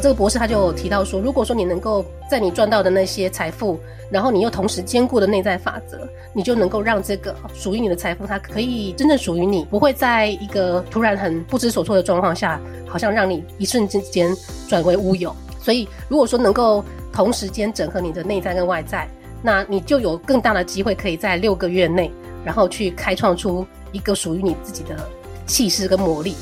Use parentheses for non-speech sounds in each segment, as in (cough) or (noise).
这个博士他就提到说，如果说你能够在你赚到的那些财富，然后你又同时兼顾的内在法则，你就能够让这个属于你的财富，它可以真正属于你，不会在一个突然很不知所措的状况下，好像让你一瞬之间转为乌有。所以，如果说能够同时间整合你的内在跟外在，那你就有更大的机会可以在六个月内，然后去开创出一个属于你自己的气势跟魔力。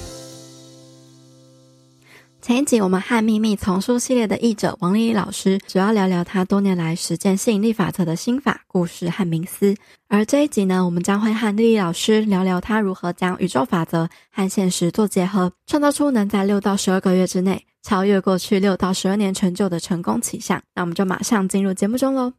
前一集我们和秘密丛书系列的译者王丽丽老师主要聊聊她多年来实践吸引力法则的心法、故事和冥思，而这一集呢，我们将会和丽丽老师聊聊她如何将宇宙法则和现实做结合，创造出能在六到十二个月之内超越过去六到十二年成就的成功奇象。那我们就马上进入节目中喽。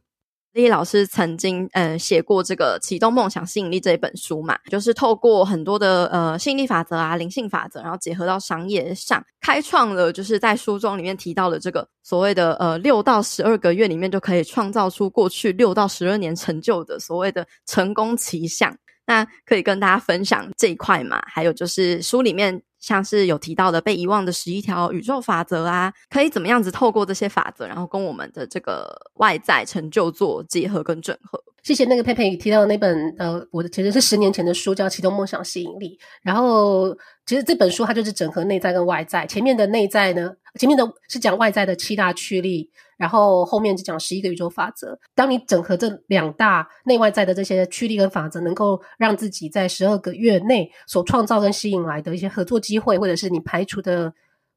丽老师曾经嗯写过这个启动梦想吸引力这一本书嘛，就是透过很多的呃吸引力法则啊、灵性法则，然后结合到商业上，开创了就是在书中里面提到的这个所谓的呃六到十二个月里面就可以创造出过去六到十二年成就的所谓的成功奇象。那可以跟大家分享这一块嘛？还有就是书里面。像是有提到的被遗忘的十一条宇宙法则啊，可以怎么样子透过这些法则，然后跟我们的这个外在成就做结合跟整合？谢谢那个佩佩提到的那本呃，我的其实是十年前的书，叫《启动梦想吸引力》。然后其实这本书它就是整合内在跟外在。前面的内在呢，前面的是讲外在的七大驱力，然后后面就讲十一个宇宙法则。当你整合这两大内外在的这些驱力跟法则，能够让自己在十二个月内所创造跟吸引来的一些合作机会，或者是你排除的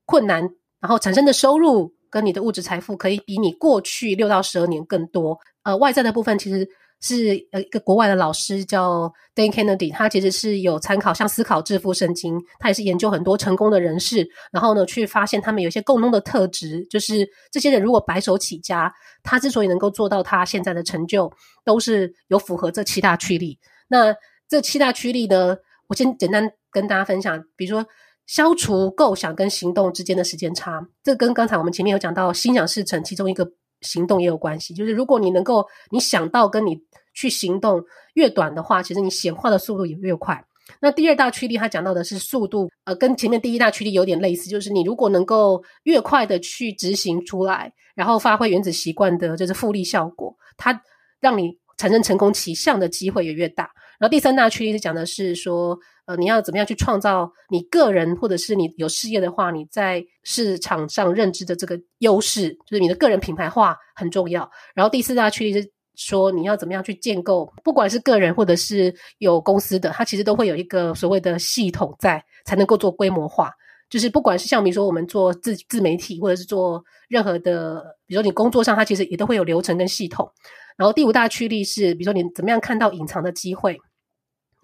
困难，然后产生的收入跟你的物质财富，可以比你过去六到十二年更多。呃，外在的部分其实。是呃一个国外的老师叫 Dan Kennedy，他其实是有参考像思考致富圣经，他也是研究很多成功的人士，然后呢去发现他们有一些共通的特质，就是这些人如果白手起家，他之所以能够做到他现在的成就，都是有符合这七大驱力。那这七大驱力呢，我先简单跟大家分享，比如说消除构想跟行动之间的时间差，这跟刚才我们前面有讲到心想事成其中一个。行动也有关系，就是如果你能够你想到跟你去行动越短的话，其实你显化的速度也越快。那第二大驱力，它讲到的是速度，呃，跟前面第一大驱力有点类似，就是你如果能够越快的去执行出来，然后发挥原子习惯的就是复利效果，它让你产生成功奇象的机会也越大。然后第三大驱力是讲的是说，呃，你要怎么样去创造你个人或者是你有事业的话，你在市场上认知的这个优势，就是你的个人品牌化很重要。然后第四大驱力是说，你要怎么样去建构，不管是个人或者是有公司的，它其实都会有一个所谓的系统在，才能够做规模化。就是不管是像比如说我们做自自媒体，或者是做任何的，比如说你工作上，它其实也都会有流程跟系统。然后第五大驱力是，比如说你怎么样看到隐藏的机会。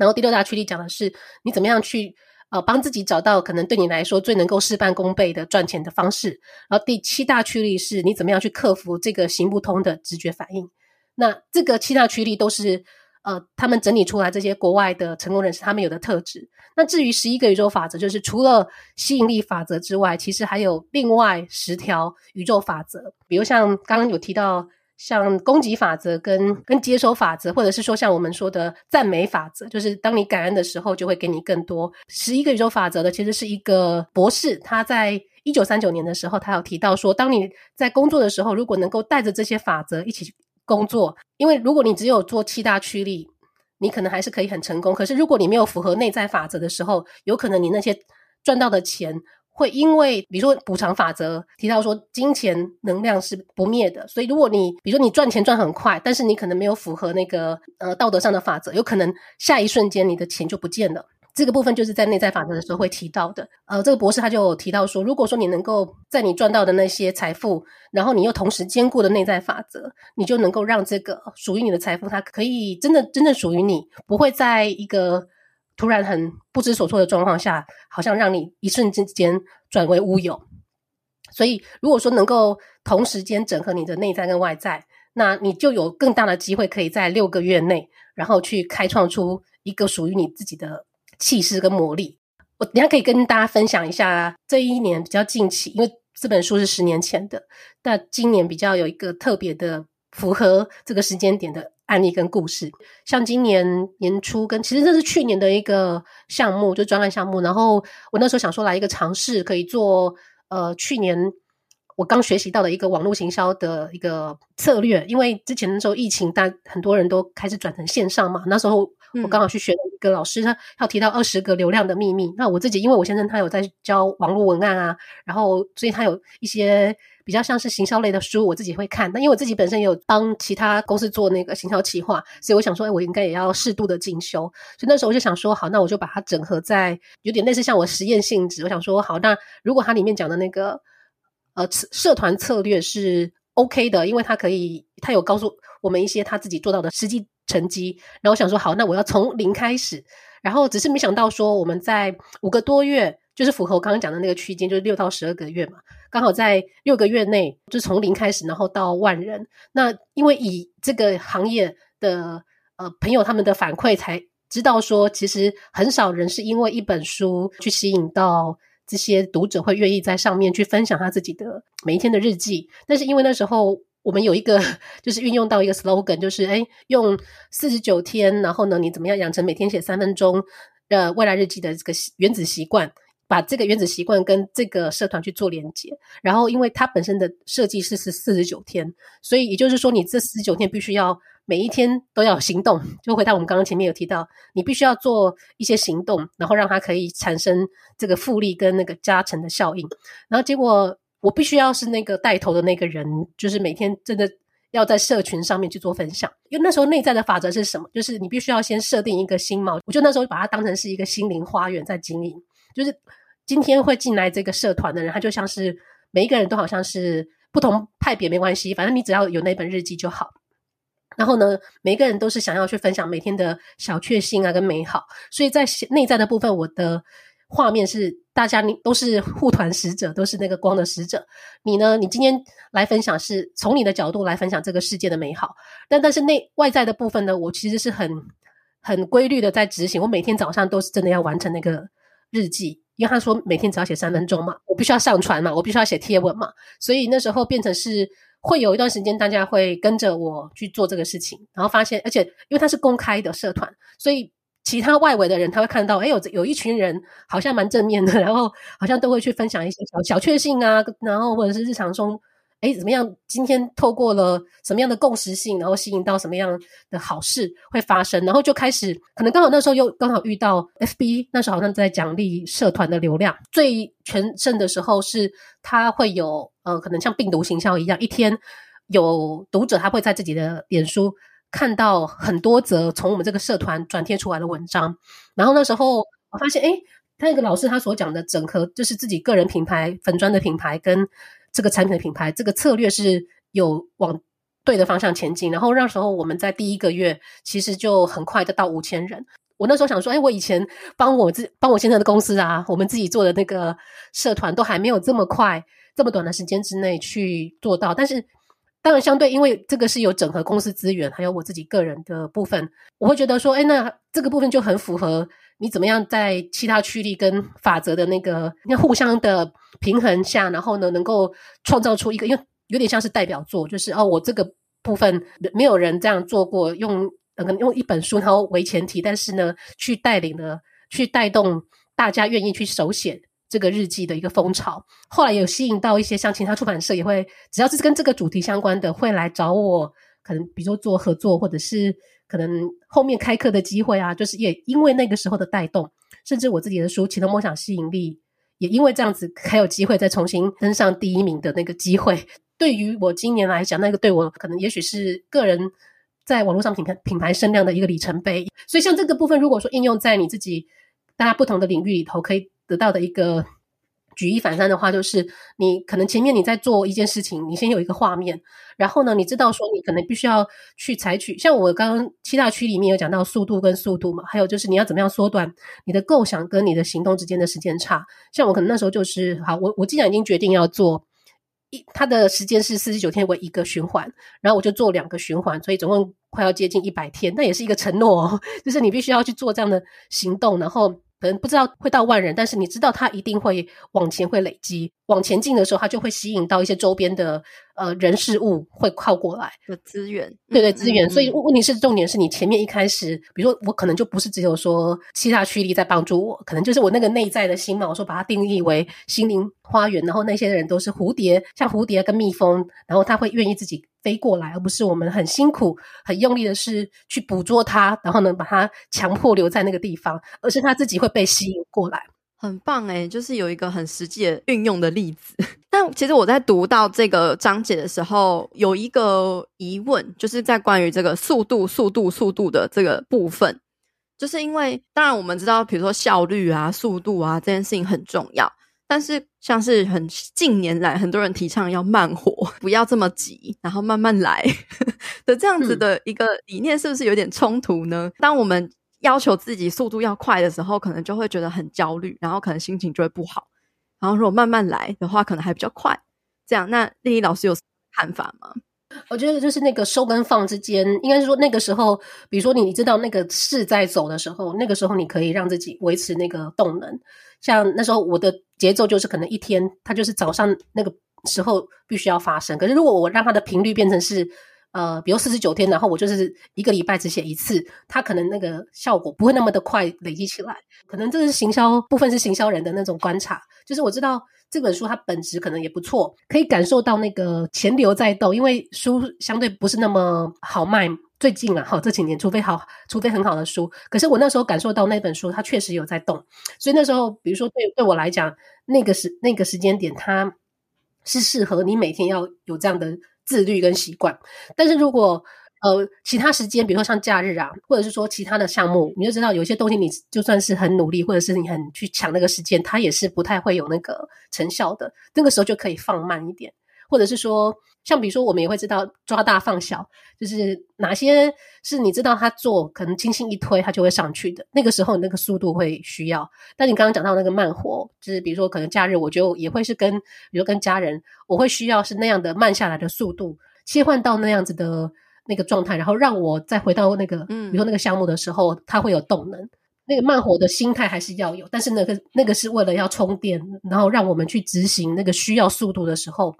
然后第六大驱力讲的是你怎么样去呃帮自己找到可能对你来说最能够事半功倍的赚钱的方式。然后第七大驱力是你怎么样去克服这个行不通的直觉反应。那这个七大驱力都是呃他们整理出来这些国外的成功人士他们有的特质。那至于十一个宇宙法则，就是除了吸引力法则之外，其实还有另外十条宇宙法则。比如像刚刚有提到。像供给法则跟跟接收法则，或者是说像我们说的赞美法则，就是当你感恩的时候，就会给你更多。十一个宇宙法则的其实是一个博士，他在一九三九年的时候，他有提到说，当你在工作的时候，如果能够带着这些法则一起工作，因为如果你只有做七大驱力，你可能还是可以很成功。可是如果你没有符合内在法则的时候，有可能你那些赚到的钱。会因为，比如说补偿法则提到说，金钱能量是不灭的，所以如果你，比如说你赚钱赚很快，但是你可能没有符合那个呃道德上的法则，有可能下一瞬间你的钱就不见了。这个部分就是在内在法则的时候会提到的。呃，这个博士他就提到说，如果说你能够在你赚到的那些财富，然后你又同时兼顾的内在法则，你就能够让这个属于你的财富，它可以真的真正属于你，不会在一个。突然很不知所措的状况下，好像让你一瞬之间转为乌有。所以，如果说能够同时间整合你的内在跟外在，那你就有更大的机会可以在六个月内，然后去开创出一个属于你自己的气势跟魔力。我等下可以跟大家分享一下这一年比较近期，因为这本书是十年前的，但今年比较有一个特别的符合这个时间点的。案例跟故事，像今年年初跟其实这是去年的一个项目，就专案项目。然后我那时候想说来一个尝试，可以做呃去年我刚学习到的一个网络行销的一个策略，因为之前那时候疫情，大很多人都开始转成线上嘛。那时候我刚好去学一个老师，他要提到二十个流量的秘密。那我自己，因为我先生他有在教网络文案啊，然后所以他有一些比较像是行销类的书，我自己会看。那因为我自己本身也有帮其他公司做那个行销企划，所以我想说，哎，我应该也要适度的进修。所以那时候我就想说，好，那我就把它整合在有点类似像我实验性质。我想说，好，那如果它里面讲的那个。呃，社团策略是 OK 的，因为他可以，他有告诉我们一些他自己做到的实际成绩。然后我想说，好，那我要从零开始。然后只是没想到说，我们在五个多月，就是符合我刚刚讲的那个区间，就是六到十二个月嘛，刚好在六个月内，就从零开始，然后到万人。那因为以这个行业的呃朋友他们的反馈，才知道说，其实很少人是因为一本书去吸引到。这些读者会愿意在上面去分享他自己的每一天的日记，但是因为那时候我们有一个就是运用到一个 slogan，就是诶用四十九天，然后呢，你怎么样养成每天写三分钟的未来日记的这个原子习惯，把这个原子习惯跟这个社团去做连接，然后因为它本身的设计是是四十九天，所以也就是说你这四十九天必须要。每一天都要行动，就回到我们刚刚前面有提到，你必须要做一些行动，然后让它可以产生这个复利跟那个加成的效应。然后结果我必须要是那个带头的那个人，就是每天真的要在社群上面去做分享。因为那时候内在的法则是什么？就是你必须要先设定一个新锚。我就那时候把它当成是一个心灵花园在经营。就是今天会进来这个社团的人，他就像是每一个人都好像是不同派别没关系，反正你只要有那本日记就好。然后呢，每一个人都是想要去分享每天的小确幸啊，跟美好。所以在内在的部分，我的画面是大家你都是护团使者，都是那个光的使者。你呢，你今天来分享是从你的角度来分享这个世界的美好。但但是内外在的部分呢，我其实是很很规律的在执行。我每天早上都是真的要完成那个日记，因为他说每天只要写三分钟嘛，我必须要上传嘛，我必须要写贴文嘛，所以那时候变成是。会有一段时间，大家会跟着我去做这个事情，然后发现，而且因为它是公开的社团，所以其他外围的人他会看到，诶，有有一群人好像蛮正面的，(laughs) 然后好像都会去分享一些小小确幸啊，然后或者是日常中。诶，怎么样？今天透过了什么样的共识性，然后吸引到什么样的好事会发生，然后就开始，可能刚好那时候又刚好遇到 FB，那时候好像在奖励社团的流量最全盛的时候，是它会有呃，可能像病毒行销一样，一天有读者他会在自己的脸书看到很多则从我们这个社团转贴出来的文章，然后那时候我发现，诶，他那个老师他所讲的整合，就是自己个人品牌粉砖的品牌跟。这个产品的品牌，这个策略是有往对的方向前进，然后那时候我们在第一个月其实就很快的到五千人。我那时候想说，哎，我以前帮我自帮我现在的公司啊，我们自己做的那个社团都还没有这么快这么短的时间之内去做到。但是当然相对，因为这个是有整合公司资源，还有我自己个人的部分，我会觉得说，哎，那这个部分就很符合。你怎么样在其他驱力跟法则的那个那互相的平衡下，然后呢，能够创造出一个，因为有点像是代表作，就是哦，我这个部分没有人这样做过，用可能用一本书然后为前提，但是呢，去带领了，去带动大家愿意去手写这个日记的一个风潮。后来有吸引到一些像其他出版社也会，只要是跟这个主题相关的，会来找我，可能比如说做合作，或者是。可能后面开课的机会啊，就是也因为那个时候的带动，甚至我自己的书《启动梦想吸引力》，也因为这样子还有机会再重新登上第一名的那个机会。对于我今年来讲，那个对我可能也许是个人在网络上品牌品牌声量的一个里程碑。所以像这个部分，如果说应用在你自己大家不同的领域里头，可以得到的一个。举一反三的话，就是你可能前面你在做一件事情，你先有一个画面，然后呢，你知道说你可能必须要去采取，像我刚刚七大区里面有讲到速度跟速度嘛，还有就是你要怎么样缩短你的构想跟你的行动之间的时间差。像我可能那时候就是，好，我我既然已经决定要做一，它的时间是四十九天为一个循环，然后我就做两个循环，所以总共快要接近一百天，那也是一个承诺哦，(laughs) 就是你必须要去做这样的行动，然后。可能不知道会到万人，但是你知道它一定会往前会累积，往前进的时候，它就会吸引到一些周边的呃人事物会靠过来的资源，对对资源。嗯嗯嗯，所以问题是重点是你前面一开始，比如说我可能就不是只有说七大驱力在帮助我，可能就是我那个内在的心嘛，我说把它定义为心灵花园，然后那些人都是蝴蝶，像蝴蝶跟蜜蜂，然后他会愿意自己飞过来，而不是我们很辛苦、很用力的是去捕捉它，然后呢把它强迫留在那个地方，而是它自己会被吸引过来。很棒诶，就是有一个很实际的运用的例子。(laughs) 但其实我在读到这个章节的时候，有一个疑问，就是在关于这个速度、速度、速度的这个部分，就是因为当然我们知道，比如说效率啊、速度啊这件事情很重要。但是，像是很近年来很多人提倡要慢活，不要这么急，然后慢慢来的这样子的一个理念，是不是有点冲突呢？嗯、当我们要求自己速度要快的时候，可能就会觉得很焦虑，然后可能心情就会不好。然后如果慢慢来的话，可能还比较快。这样，那丽丽老师有看法吗？我觉得就是那个收跟放之间，应该是说那个时候，比如说你知道那个势在走的时候，那个时候你可以让自己维持那个动能。像那时候我的节奏就是可能一天，它就是早上那个时候必须要发生。可是如果我让它的频率变成是呃，比如四十九天，然后我就是一个礼拜只写一次，它可能那个效果不会那么的快累积起来。可能这是行销部分是行销人的那种观察，就是我知道。这本书它本质可能也不错，可以感受到那个钱流在动，因为书相对不是那么好卖。最近啊，好这几年，除非好，除非很好的书，可是我那时候感受到那本书它确实有在动，所以那时候，比如说对对我来讲，那个时那个时间点，它是适合你每天要有这样的自律跟习惯。但是如果呃，其他时间，比如说像假日啊，或者是说其他的项目，你就知道有些东西，你就算是很努力，或者是你很去抢那个时间，它也是不太会有那个成效的。那个时候就可以放慢一点，或者是说，像比如说我们也会知道抓大放小，就是哪些是你知道他做，可能轻轻一推，他就会上去的。那个时候那个速度会需要。但你刚刚讲到那个慢活，就是比如说可能假日，我就也会是跟，比如跟家人，我会需要是那样的慢下来的速度，切换到那样子的。那个状态，然后让我再回到那个，嗯，比如说那个项目的时候，它会有动能。那个慢活的心态还是要有，但是那个那个是为了要充电，然后让我们去执行那个需要速度的时候，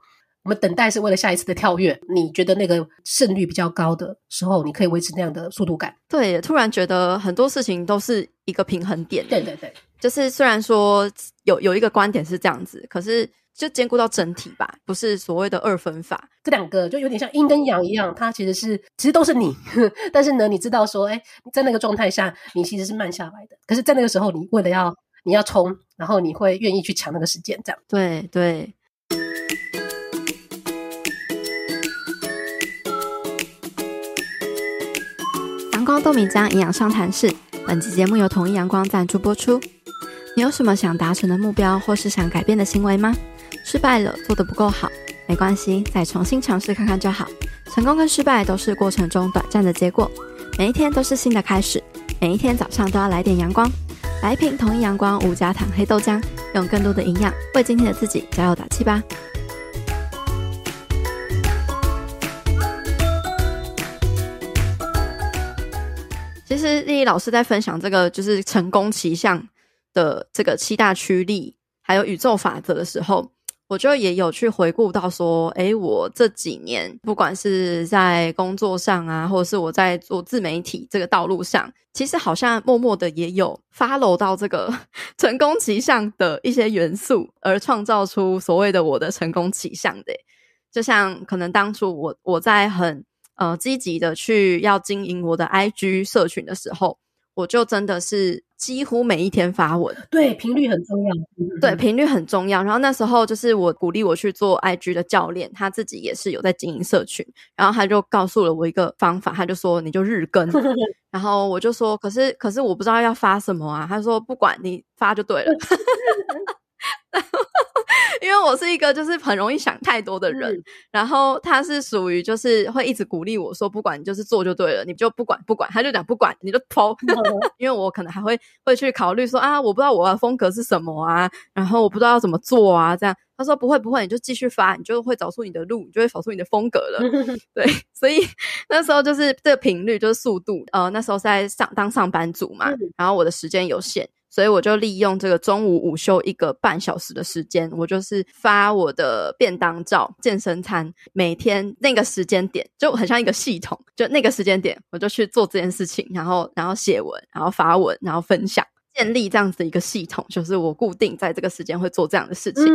我们等待是为了下一次的跳跃。你觉得那个胜率比较高的时候，你可以维持那样的速度感。对，突然觉得很多事情都是一个平衡点。对对对，就是虽然说有有一个观点是这样子，可是。就兼顾到整体吧，不是所谓的二分法。这两个就有点像阴跟阳一样，它其实是其实都是你，(laughs) 但是呢，你知道说，哎，在那个状态下，你其实是慢下来的。可是，在那个时候，你为了要你要冲，然后你会愿意去抢那个时间，这样。对对。阳光豆米浆营养商谈室，本期节目由统一阳光赞助播出。你有什么想达成的目标，或是想改变的行为吗？失败了，做得不够好，没关系，再重新尝试看看就好。成功跟失败都是过程中短暂的结果，每一天都是新的开始。每一天早上都要来点阳光，来一瓶同一阳光无加糖黑豆浆，用更多的营养为今天的自己加油打气吧。其实莉莉老师在分享这个就是成功奇象的这个七大驱力，还有宇宙法则的时候，我就也有去回顾到说，诶，我这几年不管是在工作上啊，或者是我在做自媒体这个道路上，其实好像默默的也有 follow 到这个 (laughs) 成功期项的一些元素，而创造出所谓的我的成功期项的。就像可能当初我我在很呃积极的去要经营我的 IG 社群的时候，我就真的是。几乎每一天发文，对，频率很重要。对，频率很重要。然后那时候就是我鼓励我去做 IG 的教练，他自己也是有在经营社群，然后他就告诉了我一个方法，他就说你就日更。(laughs) 然后我就说，可是可是我不知道要发什么啊。他说不管你发就对了。(laughs) (laughs) (laughs) 因为我是一个就是很容易想太多的人，嗯、然后他是属于就是会一直鼓励我说，不管你就是做就对了，你就不管不管，他就讲不管你就投，嗯、(laughs) 因为我可能还会会去考虑说啊，我不知道我的风格是什么啊，然后我不知道要怎么做啊，这样他说不会不会，你就继续发，你就会找出你的路，你就会找出你的风格了。(laughs) 嗯、对，所以那时候就是这个频率就是速度，呃，那时候是在上当上班族嘛，嗯、然后我的时间有限。所以我就利用这个中午午休一个半小时的时间，我就是发我的便当照、健身餐，每天那个时间点就很像一个系统，就那个时间点我就去做这件事情，然后然后写文，然后发文，然后分享，建立这样子一个系统，就是我固定在这个时间会做这样的事情，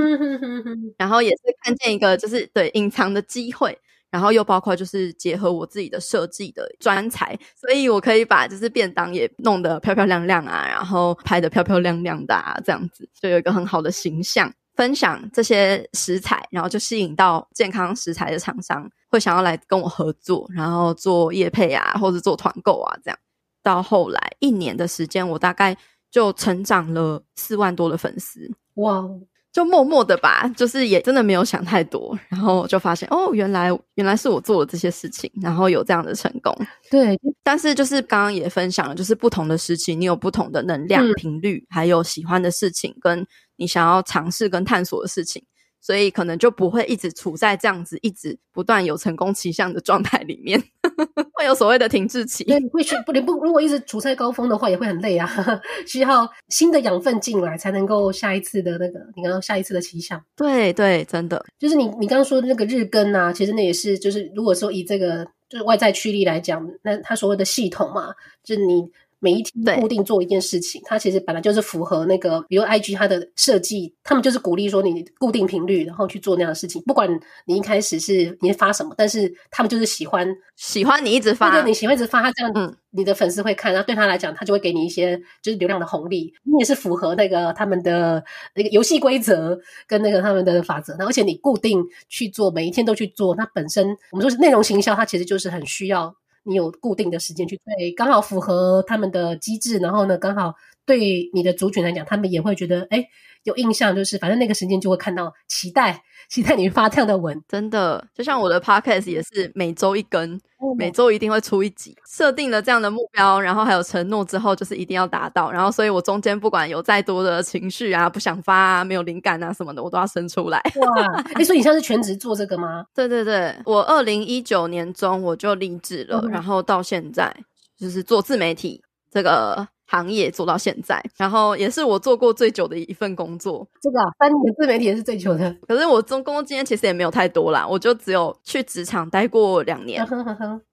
然后也是看见一个就是对隐藏的机会。然后又包括就是结合我自己的设计的专才，所以我可以把就是便当也弄得漂漂亮亮啊，然后拍得漂漂亮亮的啊，这样子就有一个很好的形象。分享这些食材，然后就吸引到健康食材的厂商会想要来跟我合作，然后做业配啊，或者做团购啊，这样。到后来一年的时间，我大概就成长了四万多的粉丝。哇！就默默的吧，就是也真的没有想太多，然后就发现哦，原来原来是我做了这些事情，然后有这样的成功。对，但是就是刚刚也分享了，就是不同的时期，你有不同的能量频率，嗯、还有喜欢的事情，跟你想要尝试跟探索的事情。所以可能就不会一直处在这样子一直不断有成功迹象的状态里面，(laughs) 会有所谓的停滞期。对，会去不，你不如果一直处在高峰的话，也会很累啊，(laughs) 需要新的养分进来才能够下一次的那个，你刚刚下一次的奇象。对对，真的就是你你刚刚说的那个日更啊，其实那也是就是如果说以这个就是外在驱力来讲，那它所谓的系统嘛，就是你。每一天固定做一件事情，它其实本来就是符合那个，比如 IG 它的设计，他们就是鼓励说你固定频率，然后去做那样的事情。不管你一开始是你发什么，但是他们就是喜欢喜欢你一直发，对，你喜欢一直发，他这样，嗯，你的粉丝会看，然后对他来讲，他就会给你一些就是流量的红利。你也是符合那个他们的那个游戏规则跟那个他们的法则，而且你固定去做，每一天都去做，它本身我们说是内容行销，它其实就是很需要。你有固定的时间去对，刚好符合他们的机制，然后呢，刚好对你的族群来讲，他们也会觉得哎有印象，就是反正那个时间就会看到，期待 (laughs) 期待你发这样的文，真的就像我的 podcast 也是每周一更。每周一定会出一集，设定了这样的目标，然后还有承诺之后，就是一定要达到。然后，所以我中间不管有再多的情绪啊，不想发啊，没有灵感啊什么的，我都要生出来。哇！哎，所以你现在是全职做这个吗？(laughs) 对对对，我二零一九年中我就离职了，嗯、然后到现在就是做自媒体这个。行业做到现在，然后也是我做过最久的一份工作。这个、啊、三年自媒体也是最久的。可是我中工作经验其实也没有太多啦，我就只有去职场待过两年，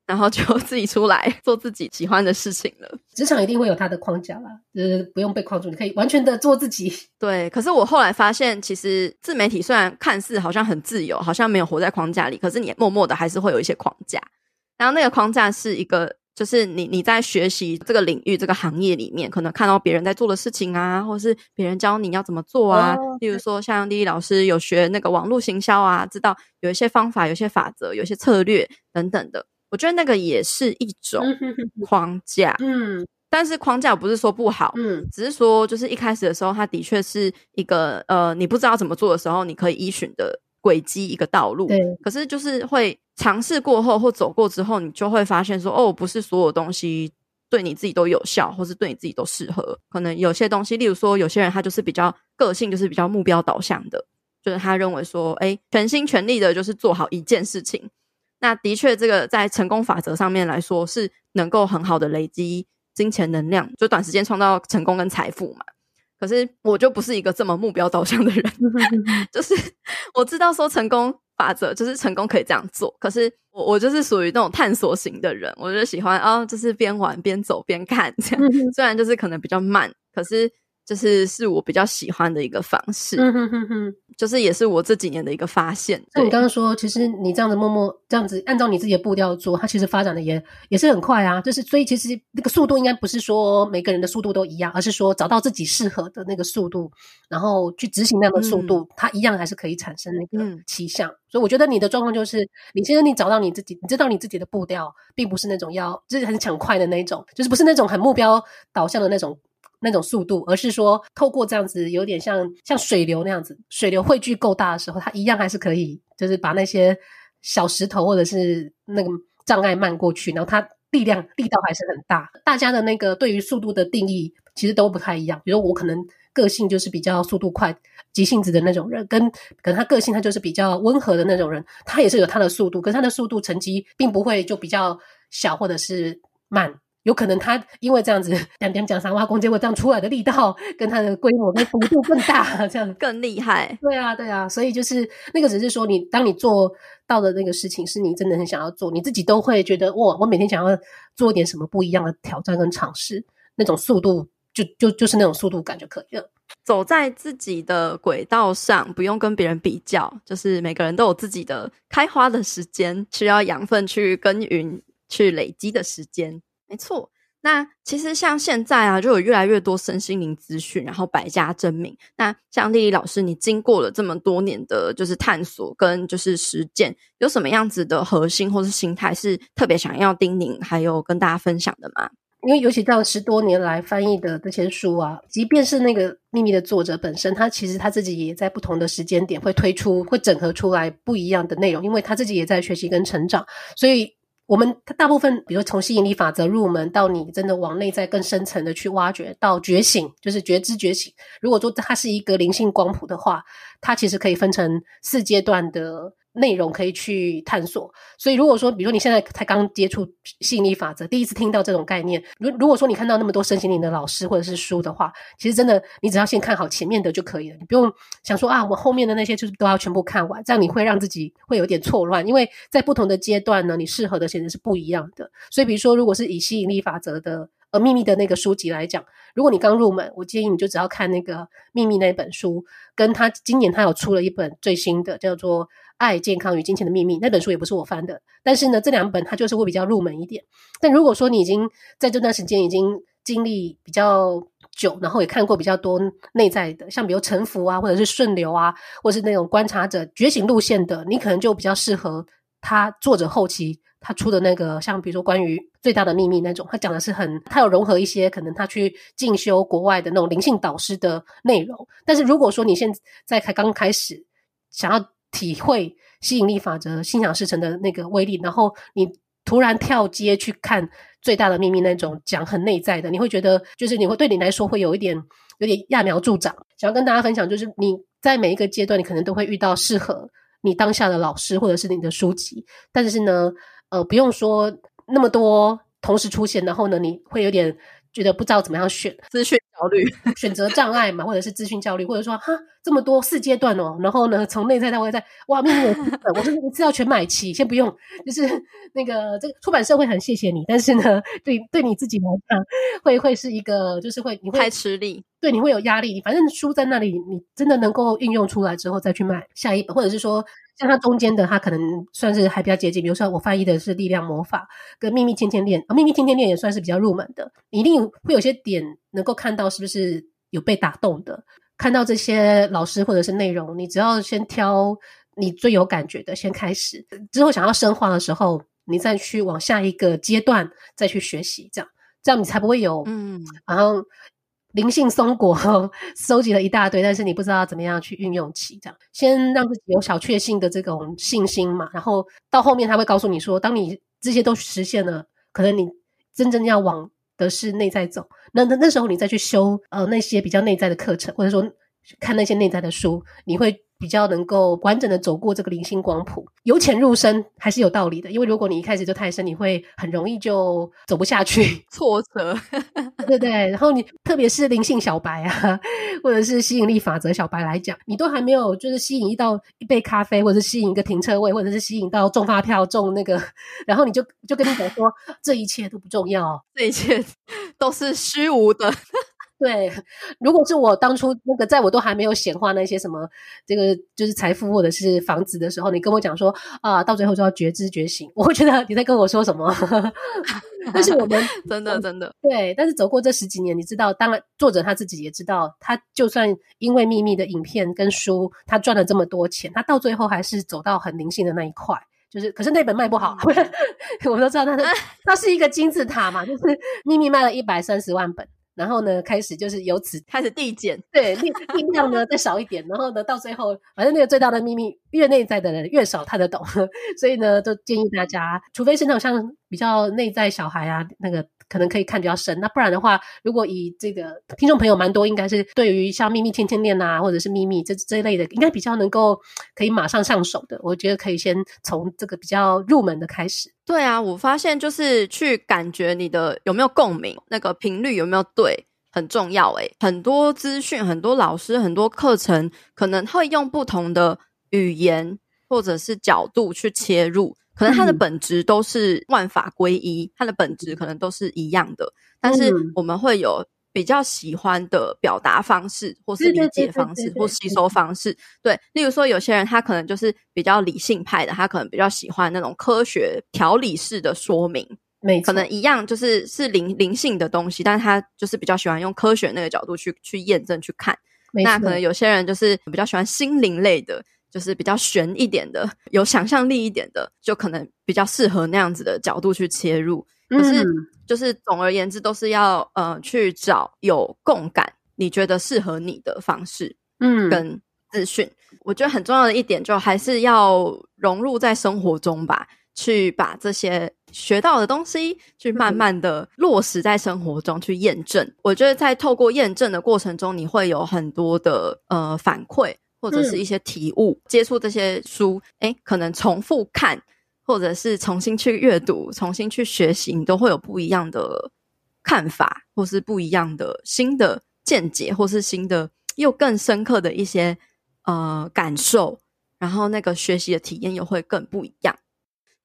然后就自己出来做自己喜欢的事情了。职场一定会有它的框架啦，就是不用被框住，你可以完全的做自己。对，可是我后来发现，其实自媒体虽然看似好像很自由，好像没有活在框架里，可是你默默的还是会有一些框架。然后那个框架是一个。就是你你在学习这个领域这个行业里面，可能看到别人在做的事情啊，或是别人教你要怎么做啊。Oh, 例如说，像丽丽老师有学那个网络行销啊，知道有一些方法、有一些法则、有一些策略等等的。我觉得那个也是一种框架，嗯，但是框架不是说不好，嗯，只是说就是一开始的时候，它的确是一个呃，你不知道怎么做的时候，你可以依循的。轨迹一个道路，对，可是就是会尝试过后或走过之后，你就会发现说，哦，不是所有东西对你自己都有效，或是对你自己都适合。可能有些东西，例如说，有些人他就是比较个性，就是比较目标导向的，就是他认为说，哎，全心全力的，就是做好一件事情。那的确，这个在成功法则上面来说，是能够很好的累积金钱能量，就短时间创造成功跟财富嘛。可是我就不是一个这么目标导向的人，(laughs) 就是我知道说成功法则就是成功可以这样做，可是我我就是属于那种探索型的人，我就喜欢哦，就是边玩边走边看这样，虽然就是可能比较慢，可是。就是是我比较喜欢的一个方式，嗯哼哼哼，就是也是我这几年的一个发现。那你刚刚说，其实你这样子默默这样子按照你自己的步调做，它其实发展的也也是很快啊。就是所以其实那个速度应该不是说每个人的速度都一样，而是说找到自己适合的那个速度，然后去执行那样的速度，嗯、它一样还是可以产生那个奇象。嗯、所以我觉得你的状况就是，你现在你找到你自己，你知道你自己的步调，并不是那种要就是很抢快的那种，就是不是那种很目标导向的那种。那种速度，而是说透过这样子，有点像像水流那样子，水流汇聚够大的时候，它一样还是可以，就是把那些小石头或者是那个障碍漫过去，然后它力量力道还是很大。大家的那个对于速度的定义其实都不太一样。比如我可能个性就是比较速度快、急性子的那种人，跟可能他个性他就是比较温和的那种人，他也是有他的速度，可是他的速度成绩并不会就比较小或者是慢。有可能他因为这样子讲讲讲三挖空，结果这样出来的力道跟他的规模跟幅度更大，这样更厉害。对啊，对啊，所以就是那个只是说你当你做到的那个事情是你真的很想要做，你自己都会觉得哇，我每天想要做点什么不一样的挑战跟尝试，那种速度就就就是那种速度感就可以了。走在自己的轨道上，不用跟别人比较，就是每个人都有自己的开花的时间，需要养分去耕耘、去累积的时间。没错，那其实像现在啊，就有越来越多身心灵资讯，然后百家争鸣。那像丽丽老师，你经过了这么多年的就是探索跟就是实践，有什么样子的核心或是心态是特别想要叮咛，还有跟大家分享的吗？因为尤其这样十多年来翻译的这些书啊，即便是那个秘密的作者本身，他其实他自己也在不同的时间点会推出、会整合出来不一样的内容，因为他自己也在学习跟成长。所以，我们它大部分，比如从吸引力法则入门，到你真的往内在更深层的去挖掘，到觉醒，就是觉知觉醒。如果说它是一个灵性光谱的话，它其实可以分成四阶段的。内容可以去探索，所以如果说，比如说你现在才刚接触吸引力法则，第一次听到这种概念，如如果说你看到那么多身心灵的老师或者是书的话，其实真的你只要先看好前面的就可以了，你不用想说啊，我后面的那些就是都要全部看完，这样你会让自己会有点错乱，因为在不同的阶段呢，你适合的其实是不一样的。所以比如说，如果是以吸引力法则的呃秘密的那个书籍来讲，如果你刚入门，我建议你就只要看那个秘密那本书，跟他今年他有出了一本最新的叫做。爱、健康与金钱的秘密那本书也不是我翻的，但是呢，这两本它就是会比较入门一点。但如果说你已经在这段时间已经经历比较久，然后也看过比较多内在的，像比如沉浮啊，或者是顺流啊，或者是那种观察者觉醒路线的，你可能就比较适合他作者后期他出的那个，像比如说关于最大的秘密那种，他讲的是很，他有融合一些可能他去进修国外的那种灵性导师的内容。但是如果说你现在才刚开始想要。体会吸引力法则、心想事成的那个威力，然后你突然跳街去看最大的秘密那种讲很内在的，你会觉得就是你会对你来说会有一点有点揠苗助长。想要跟大家分享，就是你在每一个阶段，你可能都会遇到适合你当下的老师或者是你的书籍，但是呢，呃，不用说那么多同时出现，然后呢，你会有点。觉得不知道怎么样选资讯焦虑、(laughs) 选择障碍嘛，或者是资讯焦虑，或者说哈这么多四阶段哦，然后呢从内在到外在，哇，秘密我是一次要全买齐，先不用，就是那个这个出版社会很谢谢你，但是呢，对对你自己来讲，会会是一个就是会你会太吃力，对你会有压力，反正书在那里，你真的能够运用出来之后再去卖下一本，或者是说。像它中间的，它可能算是还比较接近。比如说，我翻译的是力量魔法跟秘密天天练啊，秘密天天练也算是比较入门的。你一定会有些点能够看到是不是有被打动的，看到这些老师或者是内容，你只要先挑你最有感觉的先开始，之后想要深化的时候，你再去往下一个阶段再去学习，这样这样你才不会有嗯，然后。灵性松果 (laughs) 收集了一大堆，但是你不知道怎么样去运用起，这样先让自己有小确幸的这种信心嘛，然后到后面他会告诉你说，当你这些都实现了，可能你真正要往的是内在走，那那那时候你再去修呃那些比较内在的课程，或者说看那些内在的书，你会。比较能够完整的走过这个灵性光谱，由浅入深还是有道理的。因为如果你一开始就太深，你会很容易就走不下去，(laughs) 挫折。(laughs) 对对，然后你特别是灵性小白啊，或者是吸引力法则小白来讲，你都还没有就是吸引一到一杯咖啡，或者是吸引一个停车位，或者是吸引到中发票中那个，然后你就就跟你讲说，这一切都不重要，这一切都是虚无的。对，如果是我当初那个，在我都还没有显化那些什么，这个就是财富或者是房子的时候，你跟我讲说啊，到最后就要觉知觉醒，我会觉得你在跟我说什么？(laughs) 但是我们 (laughs) 真的真的对，但是走过这十几年，你知道，当然作者他自己也知道，他就算因为秘密的影片跟书，他赚了这么多钱，他到最后还是走到很灵性的那一块，就是可是那本卖不好，嗯、(laughs) 我们都知道他的，他是一个金字塔嘛，就是秘密卖了一百三十万本。然后呢，开始就是由此开始递减，对，力力量呢 (laughs) 再少一点，然后呢，到最后，反正那个最大的秘密，越内在的人越少看得懂，(laughs) 所以呢，就建议大家，除非是那种像比较内在小孩啊，那个可能可以看比较深。那不然的话，如果以这个听众朋友蛮多，应该是对于像秘密天天练啊，或者是秘密这这一类的，应该比较能够可以马上上手的。我觉得可以先从这个比较入门的开始。对啊，我发现就是去感觉你的有没有共鸣，那个频率有没有对，很重要。诶，很多资讯，很多老师，很多课程，可能会用不同的语言或者是角度去切入。可能它的本质都是万法归一，它的本质可能都是一样的，但是我们会有比较喜欢的表达方式，或是理解方式，或吸收方式。对，例如说有些人他可能就是比较理性派的，他可能比较喜欢那种科学条理式的说明，没，可能一样就是是灵灵性的东西，但是他就是比较喜欢用科学那个角度去去验证去看。那可能有些人就是比较喜欢心灵类的。就是比较悬一点的，有想象力一点的，就可能比较适合那样子的角度去切入。可是，就是总而言之，都是要呃去找有共感，你觉得适合你的方式，嗯，跟资讯。我觉得很重要的一点，就还是要融入在生活中吧，去把这些学到的东西，去慢慢的落实在生活中去验证。我觉得在透过验证的过程中，你会有很多的呃反馈。或者是一些体悟，嗯、接触这些书，诶，可能重复看，或者是重新去阅读，重新去学习，你都会有不一样的看法，或是不一样的新的见解，或是新的又更深刻的一些呃感受，然后那个学习的体验又会更不一样。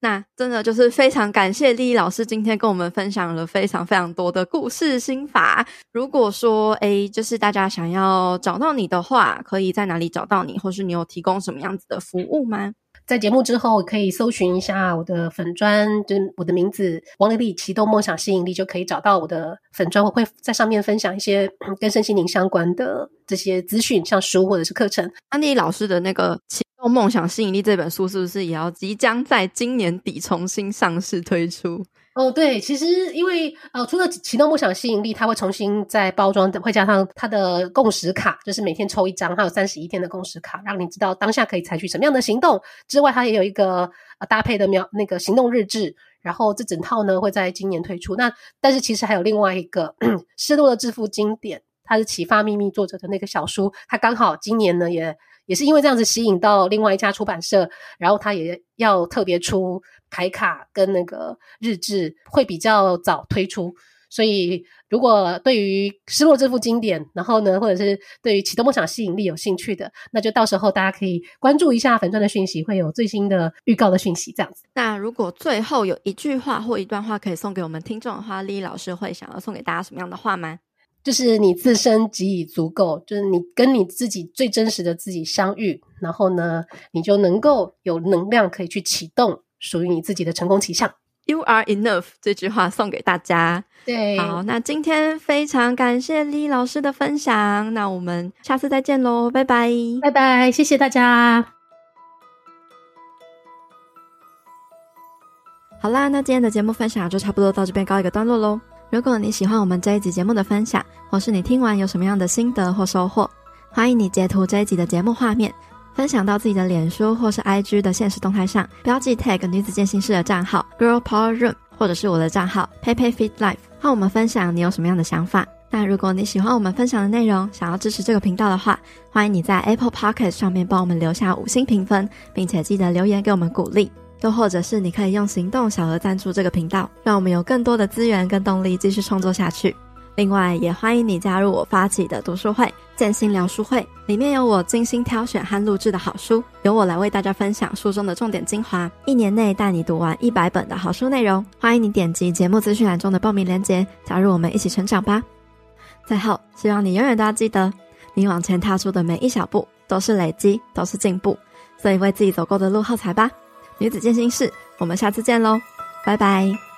那真的就是非常感谢丽丽老师今天跟我们分享了非常非常多的故事心法。如果说诶，就是大家想要找到你的话，可以在哪里找到你，或是你有提供什么样子的服务吗？在节目之后可以搜寻一下我的粉专，就我的名字王丽丽，启动梦想吸引力就可以找到我的粉专。我会在上面分享一些跟身心灵相关的这些资讯，像书或者是课程。安妮老师的那个启动梦想吸引力这本书，是不是也要即将在今年底重新上市推出？哦，对，其实因为呃，除了启动梦想吸引力，它会重新再包装，会加上它的共识卡，就是每天抽一张，还有三十一天的共识卡，让你知道当下可以采取什么样的行动。之外，它也有一个呃搭配的秒那个行动日志，然后这整套呢会在今年推出。那但是其实还有另外一个《(clears throat) 失落的致富经典》，它是启发秘密作者的那个小书，它刚好今年呢也也是因为这样子吸引到另外一家出版社，然后他也要特别出。凯卡跟那个日志会比较早推出，所以如果对于失落致富经典，然后呢，或者是对于启动梦想吸引力有兴趣的，那就到时候大家可以关注一下粉钻的讯息，会有最新的预告的讯息。这样子。那如果最后有一句话或一段话可以送给我们听众的话，莉莉老师会想要送给大家什么样的话吗？就是你自身给予足够，就是你跟你自己最真实的自己相遇，然后呢，你就能够有能量可以去启动。属于你自己的成功奇象，You are enough 这句话送给大家。对，好，那今天非常感谢莉莉老师的分享，那我们下次再见喽，拜拜，拜拜，谢谢大家。好啦，那今天的节目分享就差不多到这边告一个段落喽。如果你喜欢我们这一集节目的分享，或是你听完有什么样的心得或收获，欢迎你截图这一集的节目画面。分享到自己的脸书或是 IG 的现实动态上，标记 tag 女子健心室的账号 Girl Power Room，或者是我的账号 PeiPei Fit Life，和我们分享你有什么样的想法。那如果你喜欢我们分享的内容，想要支持这个频道的话，欢迎你在 Apple Pocket 上面帮我们留下五星评分，并且记得留言给我们鼓励。又或者是你可以用行动小额赞助这个频道，让我们有更多的资源跟动力继续创作下去。另外，也欢迎你加入我发起的读书会——建心聊书会，里面有我精心挑选和录制的好书，由我来为大家分享书中的重点精华，一年内带你读完一百本的好书内容。欢迎你点击节目资讯栏中的报名链接，加入我们一起成长吧。最后，希望你永远都要记得，你往前踏出的每一小步都是累积，都是进步，所以为自己走过的路喝彩吧。女子健心室，我们下次见喽，拜拜。